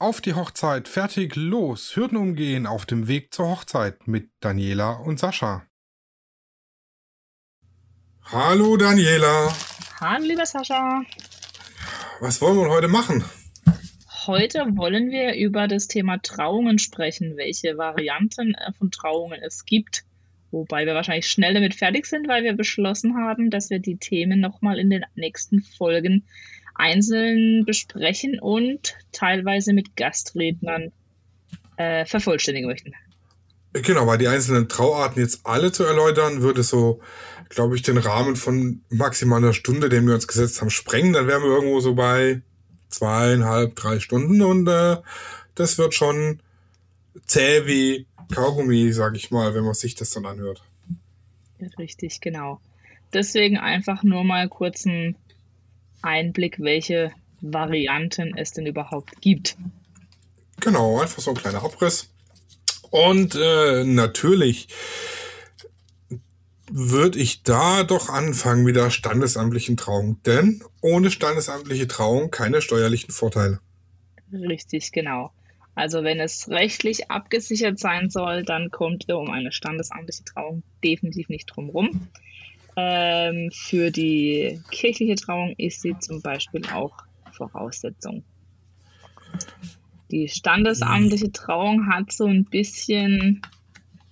Auf die Hochzeit, fertig, los, Hürden umgehen auf dem Weg zur Hochzeit mit Daniela und Sascha. Hallo Daniela. Hallo lieber Sascha. Was wollen wir heute machen? Heute wollen wir über das Thema Trauungen sprechen, welche Varianten äh, von Trauungen es gibt. Wobei wir wahrscheinlich schnell damit fertig sind, weil wir beschlossen haben, dass wir die Themen nochmal in den nächsten Folgen einzeln besprechen und teilweise mit Gastrednern äh, vervollständigen möchten. Genau, weil die einzelnen Trauarten jetzt alle zu erläutern, würde so, glaube ich, den Rahmen von maximal einer Stunde, den wir uns gesetzt haben, sprengen. Dann wären wir irgendwo so bei zweieinhalb, drei Stunden und äh, das wird schon zäh wie Kaugummi, sag ich mal, wenn man sich das dann anhört. Richtig, genau. Deswegen einfach nur mal kurz ein Einblick, welche Varianten es denn überhaupt gibt. Genau, einfach so ein kleiner Abriss. Und äh, natürlich würde ich da doch anfangen mit der standesamtlichen Trauung, denn ohne standesamtliche Trauung keine steuerlichen Vorteile. Richtig, genau. Also wenn es rechtlich abgesichert sein soll, dann kommt ihr um eine standesamtliche Trauung definitiv nicht drum rum. Ähm, für die kirchliche Trauung ist sie zum Beispiel auch Voraussetzung. Die standesamtliche Trauung hat so ein bisschen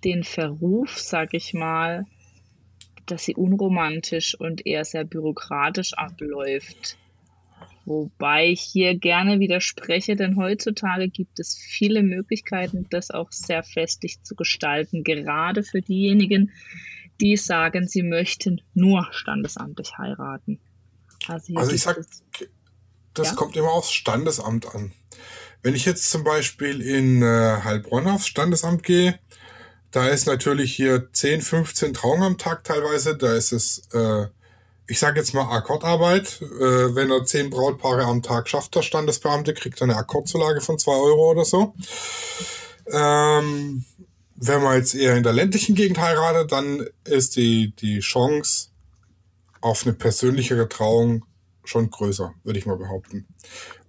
den Verruf, sag ich mal, dass sie unromantisch und eher sehr bürokratisch abläuft. Wobei ich hier gerne widerspreche, denn heutzutage gibt es viele Möglichkeiten, das auch sehr festlich zu gestalten, gerade für diejenigen, die sagen, sie möchten nur standesamtlich heiraten. Also, also ich sag, das ja? kommt immer aufs Standesamt an. Wenn ich jetzt zum Beispiel in äh, Heilbronn aufs Standesamt gehe, da ist natürlich hier 10, 15 Trauungen am Tag teilweise. Da ist es, äh, ich sage jetzt mal Akkordarbeit. Äh, wenn er 10 Brautpaare am Tag schafft, der Standesbeamte, kriegt er eine Akkordzulage von 2 Euro oder so. Ähm, wenn man jetzt eher in der ländlichen Gegend heiratet, dann ist die, die Chance auf eine persönlichere Trauung schon größer, würde ich mal behaupten.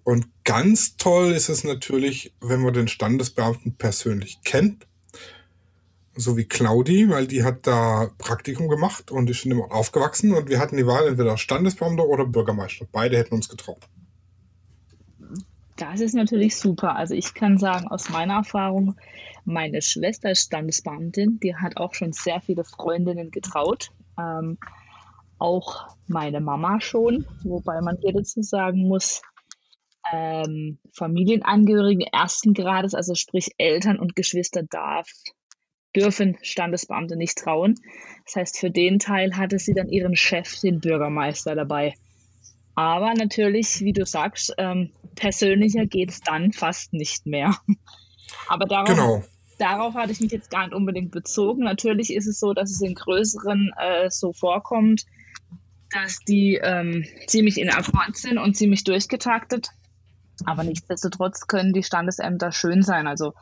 Und ganz toll ist es natürlich, wenn man den Standesbeamten persönlich kennt, so wie Claudi, weil die hat da Praktikum gemacht und ist schon immer aufgewachsen und wir hatten die Wahl entweder Standesbeamter oder Bürgermeister. Beide hätten uns getraut. Das ist natürlich super. Also ich kann sagen, aus meiner Erfahrung, meine Schwester ist Standesbeamtin, die hat auch schon sehr viele Freundinnen getraut. Ähm, auch meine Mama schon, wobei man hier dazu sagen muss, ähm, Familienangehörige ersten Grades, also sprich Eltern und Geschwister darf, dürfen Standesbeamte nicht trauen. Das heißt, für den Teil hatte sie dann ihren Chef, den Bürgermeister, dabei. Aber natürlich, wie du sagst, ähm, persönlicher geht es dann fast nicht mehr. Aber darauf, genau darauf hatte ich mich jetzt gar nicht unbedingt bezogen. Natürlich ist es so, dass es in größeren äh, so vorkommt, dass die ähm, ziemlich in Akkord sind und ziemlich durchgetaktet. Aber nichtsdestotrotz können die Standesämter schön sein. Also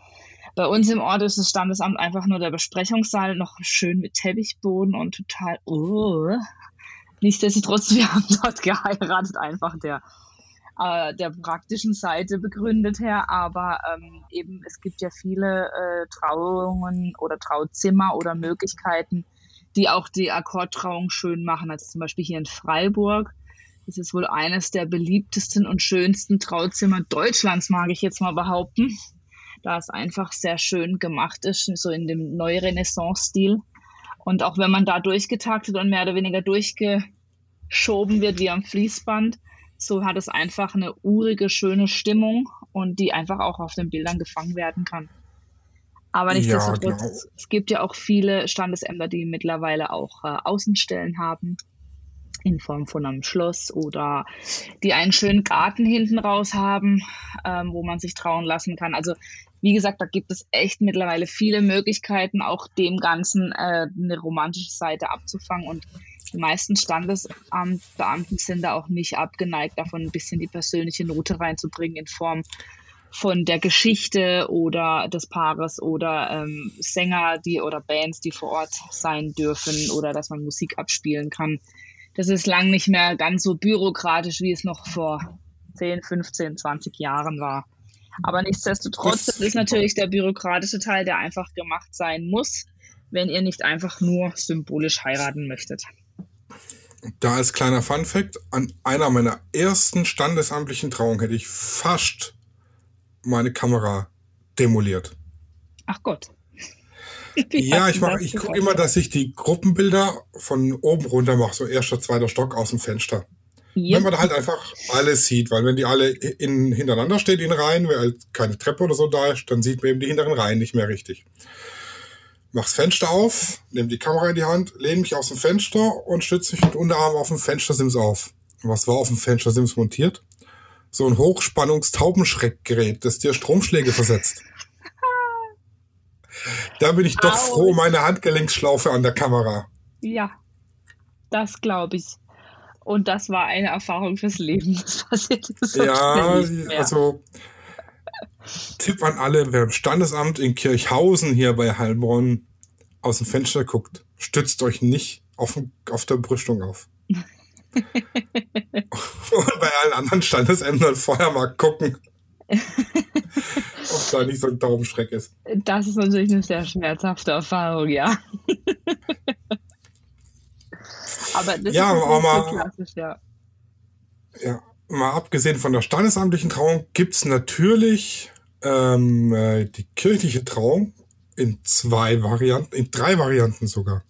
bei uns im Ort ist das Standesamt einfach nur der Besprechungssaal, noch schön mit Teppichboden und total. Oh. Nichtsdestotrotz, wir haben dort geheiratet, einfach der äh, der praktischen Seite begründet her, aber ähm, eben es gibt ja viele äh, Trauungen oder Trauzimmer oder Möglichkeiten, die auch die Akkordtrauung schön machen. Also zum Beispiel hier in Freiburg. Das ist wohl eines der beliebtesten und schönsten Trauzimmer Deutschlands, mag ich jetzt mal behaupten. Da es einfach sehr schön gemacht ist, so in dem Neurenaissance-Stil. Und auch wenn man da durchgetaktet und mehr oder weniger durchgeschoben wird wie am Fließband, so hat es einfach eine urige, schöne Stimmung und die einfach auch auf den Bildern gefangen werden kann. Aber nichtsdestotrotz, ja, genau. es gibt ja auch viele Standesämter, die mittlerweile auch äh, Außenstellen haben, in Form von einem Schloss oder die einen schönen Garten hinten raus haben, ähm, wo man sich trauen lassen kann. Also wie gesagt, da gibt es echt mittlerweile viele Möglichkeiten, auch dem Ganzen äh, eine romantische Seite abzufangen und die meisten Standesamtbeamten sind da auch nicht abgeneigt, davon ein bisschen die persönliche Note reinzubringen in Form von der Geschichte oder des Paares oder ähm, Sänger, die oder Bands, die vor Ort sein dürfen oder dass man Musik abspielen kann. Das ist lang nicht mehr ganz so bürokratisch, wie es noch vor 10, 15, 20 Jahren war. Aber nichtsdestotrotz, das ist natürlich der bürokratische Teil, der einfach gemacht sein muss, wenn ihr nicht einfach nur symbolisch heiraten möchtet. Da als kleiner Fun Fact, an einer meiner ersten standesamtlichen Trauungen hätte ich fast meine Kamera demoliert. Ach Gott. ja, ich mache, ich gucke immer, dass ich die Gruppenbilder von oben runter mache, so erster, zweiter Stock aus dem Fenster. Yep. Wenn man da halt einfach alles sieht, weil wenn die alle in, hintereinander stehen in Reihen, weil halt keine Treppe oder so da ist, dann sieht man eben die hinteren Reihen nicht mehr richtig. Mach's Fenster auf, nehme die Kamera in die Hand, lehne mich aus dem Fenster und stütze mich mit Unterarm auf dem Fenstersims auf. Was war auf dem Fenstersims montiert? So ein Hochspannungstaubenschreckgerät, das dir Stromschläge versetzt. Da bin ich doch Au. froh, meine Handgelenksschlaufe an der Kamera. Ja, das glaube ich. Und das war eine Erfahrung fürs Leben. Das passiert so Ja, also Tipp an alle, wer im Standesamt in Kirchhausen hier bei Heilbronn aus dem Fenster guckt, stützt euch nicht auf, auf der Brüstung auf. Und bei allen anderen Standesämtern vorher mal gucken, ob da nicht so ein Daumenschreck ist. Das ist natürlich eine sehr schmerzhafte Erfahrung, ja. Aber das ja, ist aber mal, klassisch, ja. Ja, mal abgesehen von der standesamtlichen Trauung gibt es natürlich ähm, äh, die kirchliche Trauung in zwei Varianten, in drei Varianten sogar.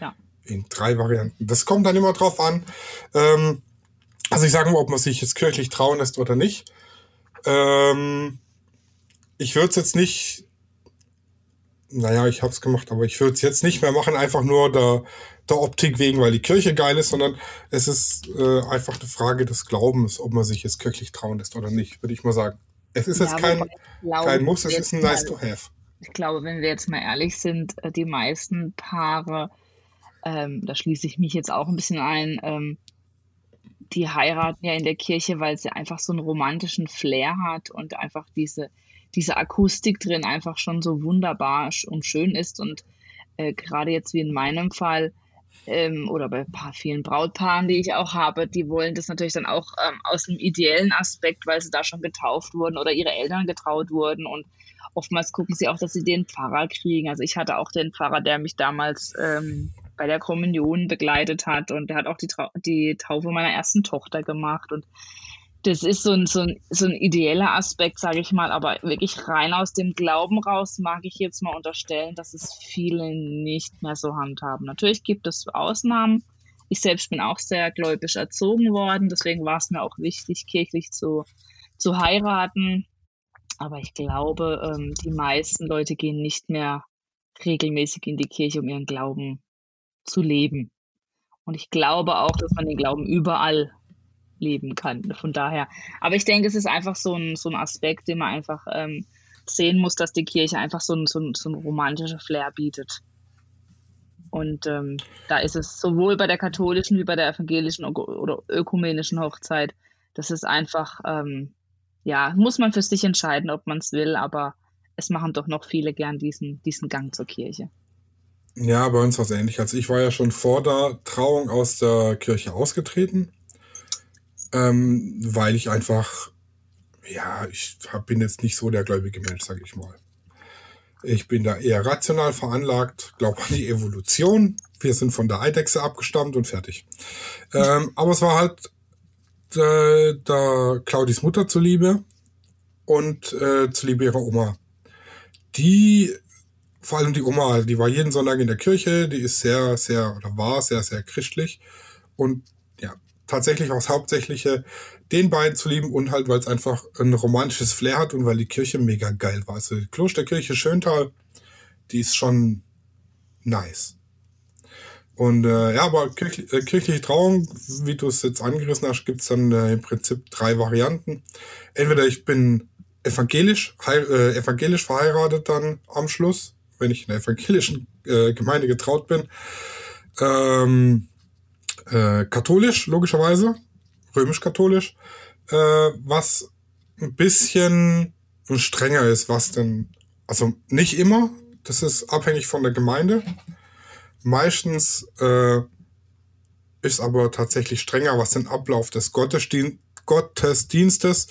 Ja. In drei Varianten. Das kommt dann immer drauf an. Ähm, also ich sage mal, ob man sich jetzt kirchlich trauen lässt oder nicht. Ähm, ich würde es jetzt nicht, naja, ich habe es gemacht, aber ich würde es jetzt nicht mehr machen, einfach nur der, der Optik wegen, weil die Kirche geil ist, sondern es ist äh, einfach eine Frage des Glaubens, ob man sich jetzt kirchlich trauen lässt oder nicht, würde ich mal sagen. Es ist ja, jetzt kein, glaube, kein Muss, es ist ein nice to have. Ich glaube, wenn wir jetzt mal ehrlich sind, äh, die meisten Paare, ähm, da schließe ich mich jetzt auch ein bisschen ein, ähm, die heiraten ja in der Kirche, weil sie einfach so einen romantischen Flair hat und einfach diese, diese Akustik drin einfach schon so wunderbar und schön ist. Und äh, gerade jetzt wie in meinem Fall, ähm, oder bei paar, vielen Brautpaaren, die ich auch habe, die wollen das natürlich dann auch ähm, aus dem ideellen Aspekt, weil sie da schon getauft wurden oder ihre Eltern getraut wurden. Und oftmals gucken sie auch, dass sie den Pfarrer kriegen. Also ich hatte auch den Pfarrer, der mich damals ähm, bei der Kommunion begleitet hat. Und der hat auch die, Trau die Taufe meiner ersten Tochter gemacht. Und das ist so ein, so ein, so ein ideeller Aspekt, sage ich mal, aber wirklich rein aus dem Glauben raus mag ich jetzt mal unterstellen, dass es viele nicht mehr so handhaben. Natürlich gibt es Ausnahmen. Ich selbst bin auch sehr gläubisch erzogen worden, deswegen war es mir auch wichtig, kirchlich zu, zu heiraten. Aber ich glaube, ähm, die meisten Leute gehen nicht mehr regelmäßig in die Kirche, um ihren Glauben zu leben. Und ich glaube auch, dass man den Glauben überall leben kann. Von daher. Aber ich denke, es ist einfach so ein, so ein Aspekt, den man einfach ähm, sehen muss, dass die Kirche einfach so ein, so ein, so ein romantischer Flair bietet. Und ähm, da ist es sowohl bei der katholischen wie bei der evangelischen oder ökumenischen Hochzeit, das ist einfach, ähm, ja, muss man für sich entscheiden, ob man es will, aber es machen doch noch viele gern diesen, diesen Gang zur Kirche. Ja, bei uns war es ähnlich. Also ich war ja schon vor der Trauung aus der Kirche ausgetreten ähm, weil ich einfach, ja, ich hab, bin jetzt nicht so der gläubige Mensch, sage ich mal. Ich bin da eher rational veranlagt, glaube an die Evolution. Wir sind von der Eidechse abgestammt und fertig. Ähm, aber es war halt äh, da Claudis Mutter zuliebe und äh, zuliebe ihrer Oma. Die, vor allem die Oma, die war jeden Sonntag in der Kirche, die ist sehr, sehr, oder war sehr, sehr christlich. Und tatsächlich auch das Hauptsächliche den beiden zu lieben und halt, weil es einfach ein romantisches Flair hat und weil die Kirche mega geil war. Also die Klosterkirche Schöntal, die ist schon nice. Und äh, ja, aber kirch, äh, kirchliche Trauung, wie du es jetzt angerissen hast, gibt's dann äh, im Prinzip drei Varianten. Entweder ich bin evangelisch, äh, evangelisch verheiratet dann am Schluss, wenn ich in der evangelischen äh, Gemeinde getraut bin. Ähm, äh, katholisch, logischerweise, römisch-katholisch, äh, was ein bisschen strenger ist, was denn, also nicht immer, das ist abhängig von der Gemeinde. Meistens äh, ist aber tatsächlich strenger, was den Ablauf des Gottesdien Gottesdienstes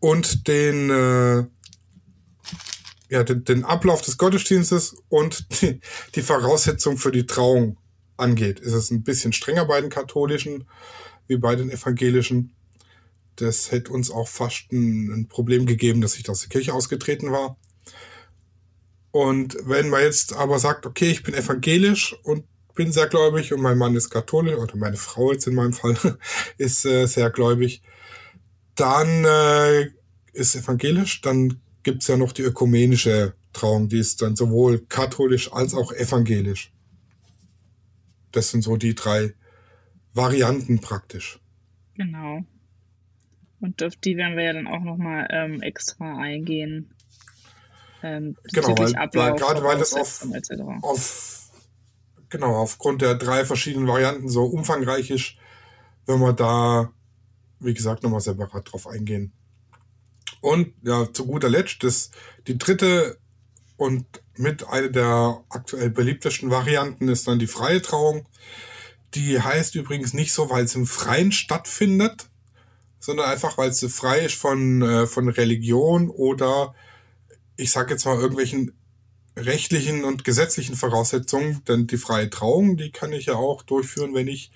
und den, äh, ja, den, den Ablauf des Gottesdienstes und die, die Voraussetzung für die Trauung angeht. Ist es ein bisschen strenger bei den katholischen wie bei den evangelischen. Das hätte uns auch fast ein, ein Problem gegeben, dass ich aus der Kirche ausgetreten war. Und wenn man jetzt aber sagt, okay, ich bin evangelisch und bin sehr gläubig und mein Mann ist katholisch oder meine Frau jetzt in meinem Fall ist äh, sehr gläubig, dann äh, ist evangelisch, dann gibt's ja noch die ökumenische Trauung, die ist dann sowohl katholisch als auch evangelisch. Das sind so die drei Varianten praktisch. Genau. Und auf die werden wir ja dann auch nochmal ähm, extra eingehen. Ähm, genau, weil, weil gerade weil das auf, auf, genau, aufgrund der drei verschiedenen Varianten so umfangreich ist, wenn wir da, wie gesagt, nochmal separat drauf eingehen. Und ja, zu guter Letzt, das, die dritte und mit einer der aktuell beliebtesten Varianten ist dann die freie Trauung. Die heißt übrigens nicht so, weil es im Freien stattfindet, sondern einfach, weil sie frei ist von, äh, von Religion oder ich sage jetzt mal irgendwelchen rechtlichen und gesetzlichen Voraussetzungen, denn die freie Trauung, die kann ich ja auch durchführen, wenn ich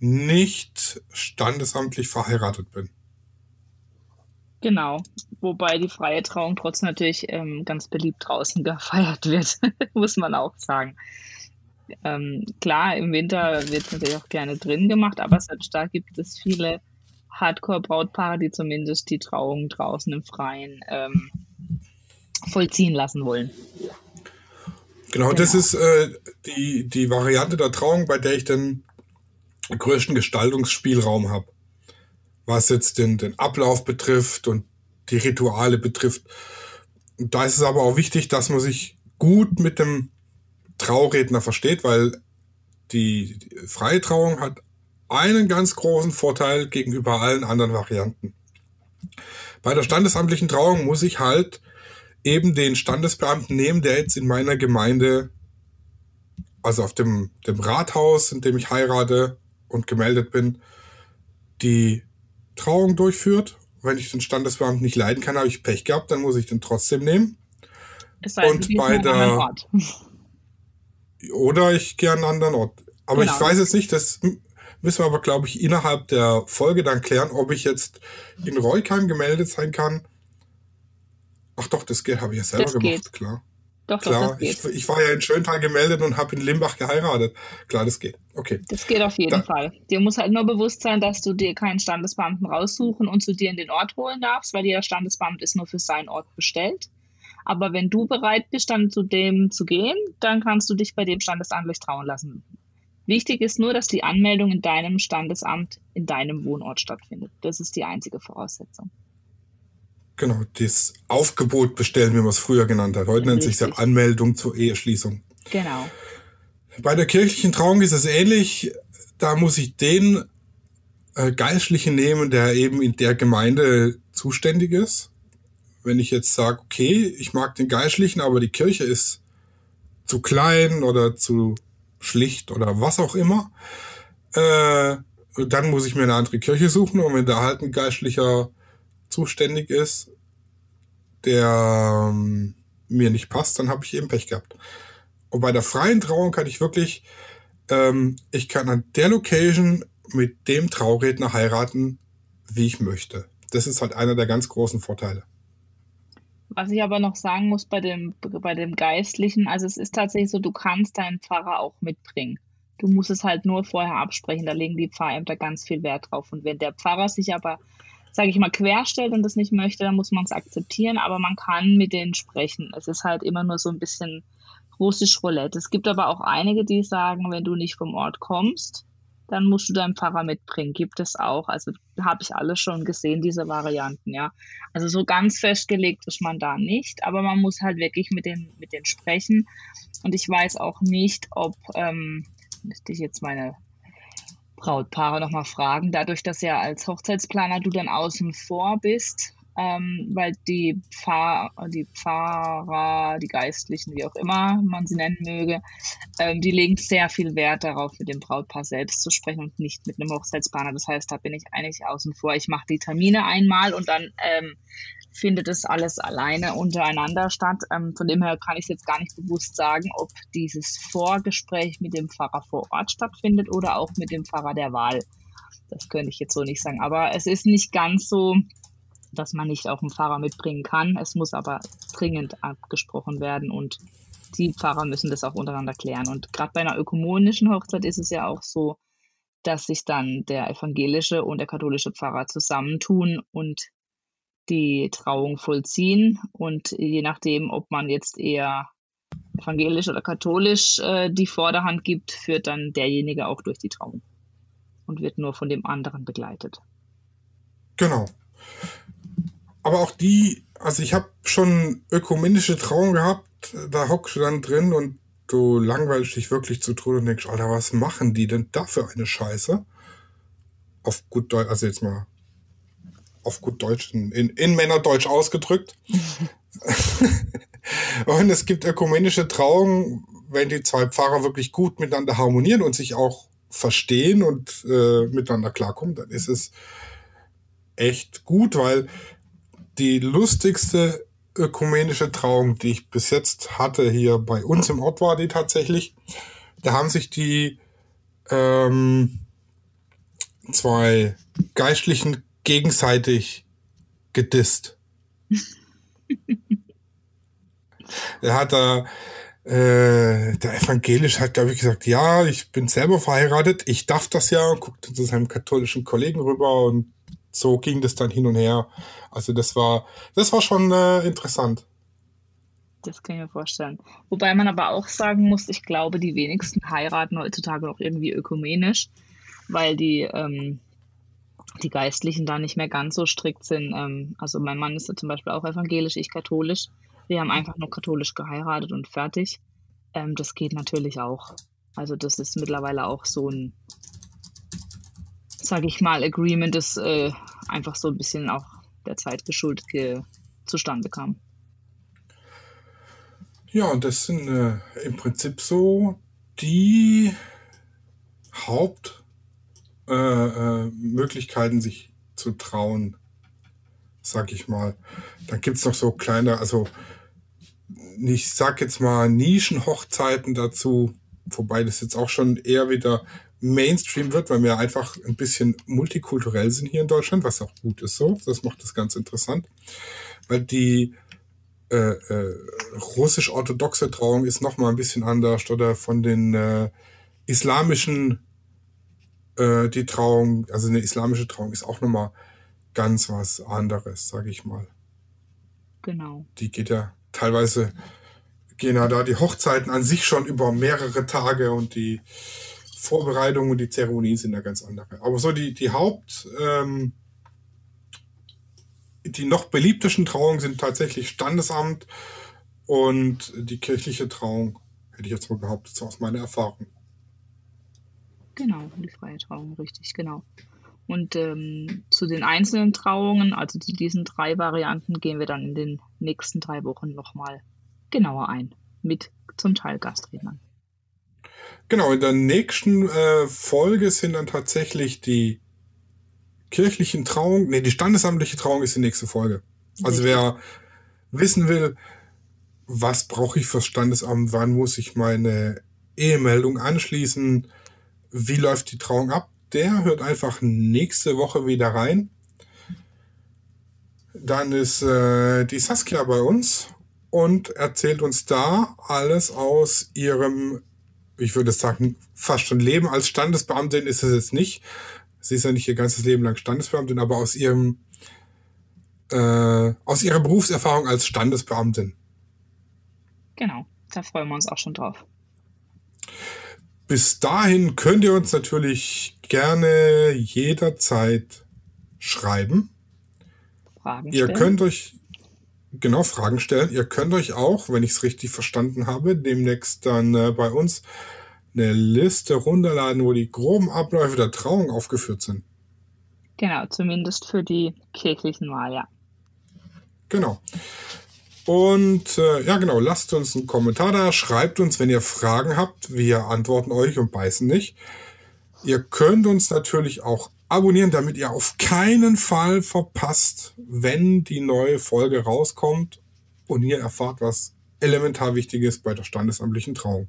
nicht standesamtlich verheiratet bin. Genau, wobei die freie Trauung trotzdem natürlich ähm, ganz beliebt draußen gefeiert wird, muss man auch sagen. Ähm, klar, im Winter wird es natürlich auch gerne drin gemacht, aber selbst da gibt es viele Hardcore-Brautpaare, die zumindest die Trauung draußen im Freien ähm, vollziehen lassen wollen. Genau, genau. das ist äh, die, die Variante der Trauung, bei der ich den größten Gestaltungsspielraum habe. Was jetzt den, den Ablauf betrifft und die Rituale betrifft. Und da ist es aber auch wichtig, dass man sich gut mit dem Trauredner versteht, weil die, die freie Trauung hat einen ganz großen Vorteil gegenüber allen anderen Varianten. Bei der standesamtlichen Trauung muss ich halt eben den Standesbeamten nehmen, der jetzt in meiner Gemeinde, also auf dem, dem Rathaus, in dem ich heirate und gemeldet bin, die Trauung durchführt. Wenn ich den Standesbeamten nicht leiden kann, habe ich Pech gehabt, dann muss ich den trotzdem nehmen. Es sei und bei der oder ich gehe an einen anderen Ort. Aber genau. ich weiß jetzt nicht, das müssen wir aber, glaube ich, innerhalb der Folge dann klären, ob ich jetzt in Reukheim gemeldet sein kann Ach doch, das geht, habe ich ja selber das gemacht, geht. klar. Doch, klar, doch, ich, ich, war ja in Schöntal gemeldet und habe in Limbach geheiratet. Klar, das geht. Okay. Das geht auf jeden da. Fall. Dir muss halt nur bewusst sein, dass du dir keinen Standesbeamten raussuchen und zu dir in den Ort holen darfst, weil jeder Standesbeamt ist nur für seinen Ort bestellt. Aber wenn du bereit bist, dann zu dem zu gehen, dann kannst du dich bei dem Standesamtlich trauen lassen. Wichtig ist nur, dass die Anmeldung in deinem Standesamt in deinem Wohnort stattfindet. Das ist die einzige Voraussetzung. Genau, das Aufgebot bestellen, wie man es früher genannt hat. Heute nennt sich es ja Anmeldung zur Eheschließung. Genau. Bei der kirchlichen Trauung ist es ähnlich. Da muss ich den äh, Geistlichen nehmen, der eben in der Gemeinde zuständig ist. Wenn ich jetzt sage, okay, ich mag den Geistlichen, aber die Kirche ist zu klein oder zu schlicht oder was auch immer, äh, dann muss ich mir eine andere Kirche suchen und wenn da halt ein Geistlicher zuständig ist, der ähm, mir nicht passt, dann habe ich eben Pech gehabt. Und bei der freien Trauung kann ich wirklich, ähm, ich kann an der Location mit dem Trauredner heiraten, wie ich möchte. Das ist halt einer der ganz großen Vorteile. Was ich aber noch sagen muss bei dem, bei dem Geistlichen, also es ist tatsächlich so, du kannst deinen Pfarrer auch mitbringen. Du musst es halt nur vorher absprechen, da legen die Pfarrämter ganz viel Wert drauf. Und wenn der Pfarrer sich aber sage ich mal, querstellt und das nicht möchte, dann muss man es akzeptieren, aber man kann mit denen sprechen. Es ist halt immer nur so ein bisschen russisch Roulette. Es gibt aber auch einige, die sagen, wenn du nicht vom Ort kommst, dann musst du deinen Pfarrer mitbringen. Gibt es auch. Also habe ich alles schon gesehen, diese Varianten, ja. Also so ganz festgelegt ist man da nicht, aber man muss halt wirklich mit den, mit denen sprechen. Und ich weiß auch nicht, ob, ähm, müsste ich jetzt meine Brautpaare nochmal fragen. Dadurch, dass ja als Hochzeitsplaner du dann außen vor bist, ähm, weil die, Pfarr, die Pfarrer, die Geistlichen, wie auch immer man sie nennen möge, ähm, die legen sehr viel Wert darauf, mit dem Brautpaar selbst zu sprechen und nicht mit einem Hochzeitsplaner. Das heißt, da bin ich eigentlich außen vor. Ich mache die Termine einmal und dann ähm, findet es alles alleine untereinander statt. Ähm, von dem her kann ich jetzt gar nicht bewusst sagen, ob dieses Vorgespräch mit dem Pfarrer vor Ort stattfindet oder auch mit dem Pfarrer der Wahl. Das könnte ich jetzt so nicht sagen. Aber es ist nicht ganz so, dass man nicht auch einen Pfarrer mitbringen kann. Es muss aber dringend abgesprochen werden und die Pfarrer müssen das auch untereinander klären. Und gerade bei einer ökumenischen Hochzeit ist es ja auch so, dass sich dann der evangelische und der katholische Pfarrer zusammentun und die Trauung vollziehen. Und je nachdem, ob man jetzt eher evangelisch oder katholisch äh, die Vorderhand gibt, führt dann derjenige auch durch die Trauung und wird nur von dem anderen begleitet. Genau. Aber auch die, also ich habe schon ökumenische Trauung gehabt, da hockst du dann drin und du langweilst dich wirklich zu Tode und denkst, Alter, was machen die denn da für eine Scheiße? Auf gut Deutsch, also jetzt mal auf gut Deutsch, in, in Männerdeutsch ausgedrückt. und es gibt ökumenische Trauungen, wenn die zwei Pfarrer wirklich gut miteinander harmonieren und sich auch verstehen und äh, miteinander klarkommen, dann ist es echt gut, weil die lustigste ökumenische Trauung, die ich bis jetzt hatte, hier bei uns im Ort war die tatsächlich. Da haben sich die ähm, zwei Geistlichen gegenseitig gedisst. er hat da, äh, der Evangelisch hat, glaube ich, gesagt, ja, ich bin selber verheiratet, ich darf das ja, und guckte zu seinem katholischen Kollegen rüber und so ging das dann hin und her. Also das war, das war schon äh, interessant. Das kann ich mir vorstellen. Wobei man aber auch sagen muss, ich glaube, die wenigsten heiraten heutzutage noch irgendwie ökumenisch, weil die, ähm, die Geistlichen da nicht mehr ganz so strikt sind. Ähm, also mein Mann ist ja zum Beispiel auch evangelisch, ich katholisch. Wir haben einfach nur katholisch geheiratet und fertig. Ähm, das geht natürlich auch. Also das ist mittlerweile auch so ein sage ich mal, Agreement, das äh, einfach so ein bisschen auch der Zeit geschuldet zustande kam. Ja, und das sind äh, im Prinzip so die Hauptmöglichkeiten, äh, äh sich zu trauen, sag ich mal. Dann gibt es noch so kleine, also ich sag jetzt mal Nischenhochzeiten dazu, wobei das jetzt auch schon eher wieder Mainstream wird, weil wir einfach ein bisschen multikulturell sind hier in Deutschland, was auch gut ist so. Das macht das ganz interessant. Weil die äh, äh, russisch-orthodoxe Trauung ist nochmal ein bisschen anders oder von den äh, islamischen äh, die Trauung, also eine islamische Trauung ist auch nochmal ganz was anderes, sage ich mal. Genau. Die geht ja teilweise, gehen ja da die Hochzeiten an sich schon über mehrere Tage und die Vorbereitungen und die Zeremonien sind da ganz andere. Aber so die, die Haupt, ähm, die noch beliebtesten Trauungen sind tatsächlich Standesamt und die kirchliche Trauung, hätte ich jetzt mal behauptet, so aus meiner Erfahrung. Genau, die freie Trauung, richtig, genau. Und ähm, zu den einzelnen Trauungen, also zu diesen drei Varianten, gehen wir dann in den nächsten drei Wochen nochmal genauer ein. Mit zum Teil Gastrednern. Genau, in der nächsten äh, Folge sind dann tatsächlich die kirchlichen Trauungen, nee, die standesamtliche Trauung ist die nächste Folge. Also wer wissen will, was brauche ich fürs Standesamt, wann muss ich meine Ehemeldung anschließen, wie läuft die Trauung ab, der hört einfach nächste Woche wieder rein. Dann ist äh, die Saskia bei uns und erzählt uns da alles aus ihrem ich würde sagen, fast schon Leben als Standesbeamtin ist es jetzt nicht. Sie ist ja nicht ihr ganzes Leben lang Standesbeamtin, aber aus ihrem äh, aus ihrer Berufserfahrung als Standesbeamtin. Genau, da freuen wir uns auch schon drauf. Bis dahin könnt ihr uns natürlich gerne jederzeit schreiben. Fragen stellen. Ihr könnt euch genau Fragen stellen. Ihr könnt euch auch, wenn ich es richtig verstanden habe, demnächst dann äh, bei uns eine Liste runterladen, wo die groben Abläufe der Trauung aufgeführt sind. Genau, zumindest für die kirchlichen Wahl, ja. Genau. Und äh, ja, genau, lasst uns einen Kommentar da, schreibt uns, wenn ihr Fragen habt. Wir antworten euch und beißen nicht. Ihr könnt uns natürlich auch abonnieren, damit ihr auf keinen Fall verpasst, wenn die neue Folge rauskommt und ihr erfahrt, was elementar wichtig ist bei der standesamtlichen Trauung.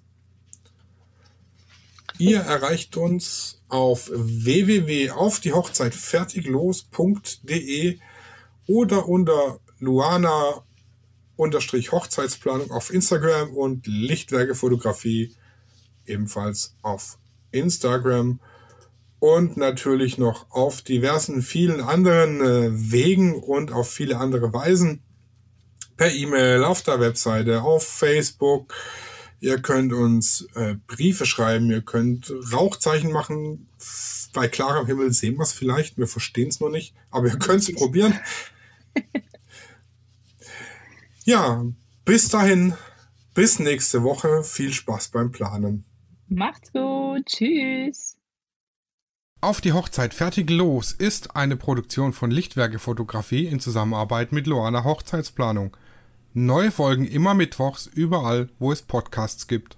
Ihr erreicht uns auf www.aufdiehochzeitfertiglos.de oder unter Luana Hochzeitsplanung auf Instagram und Lichtwerke Fotografie ebenfalls auf Instagram und natürlich noch auf diversen vielen anderen äh, Wegen und auf viele andere Weisen. Per E-Mail, auf der Webseite, auf Facebook. Ihr könnt uns äh, Briefe schreiben, ihr könnt Rauchzeichen machen. Bei klarem Himmel sehen wir es vielleicht, wir verstehen es noch nicht, aber ihr könnt es probieren. Ja, bis dahin, bis nächste Woche. Viel Spaß beim Planen. Macht's gut. Tschüss. Auf die Hochzeit fertig los ist eine Produktion von Lichtwerke Fotografie in Zusammenarbeit mit Loana Hochzeitsplanung. Neue Folgen immer mittwochs überall, wo es Podcasts gibt.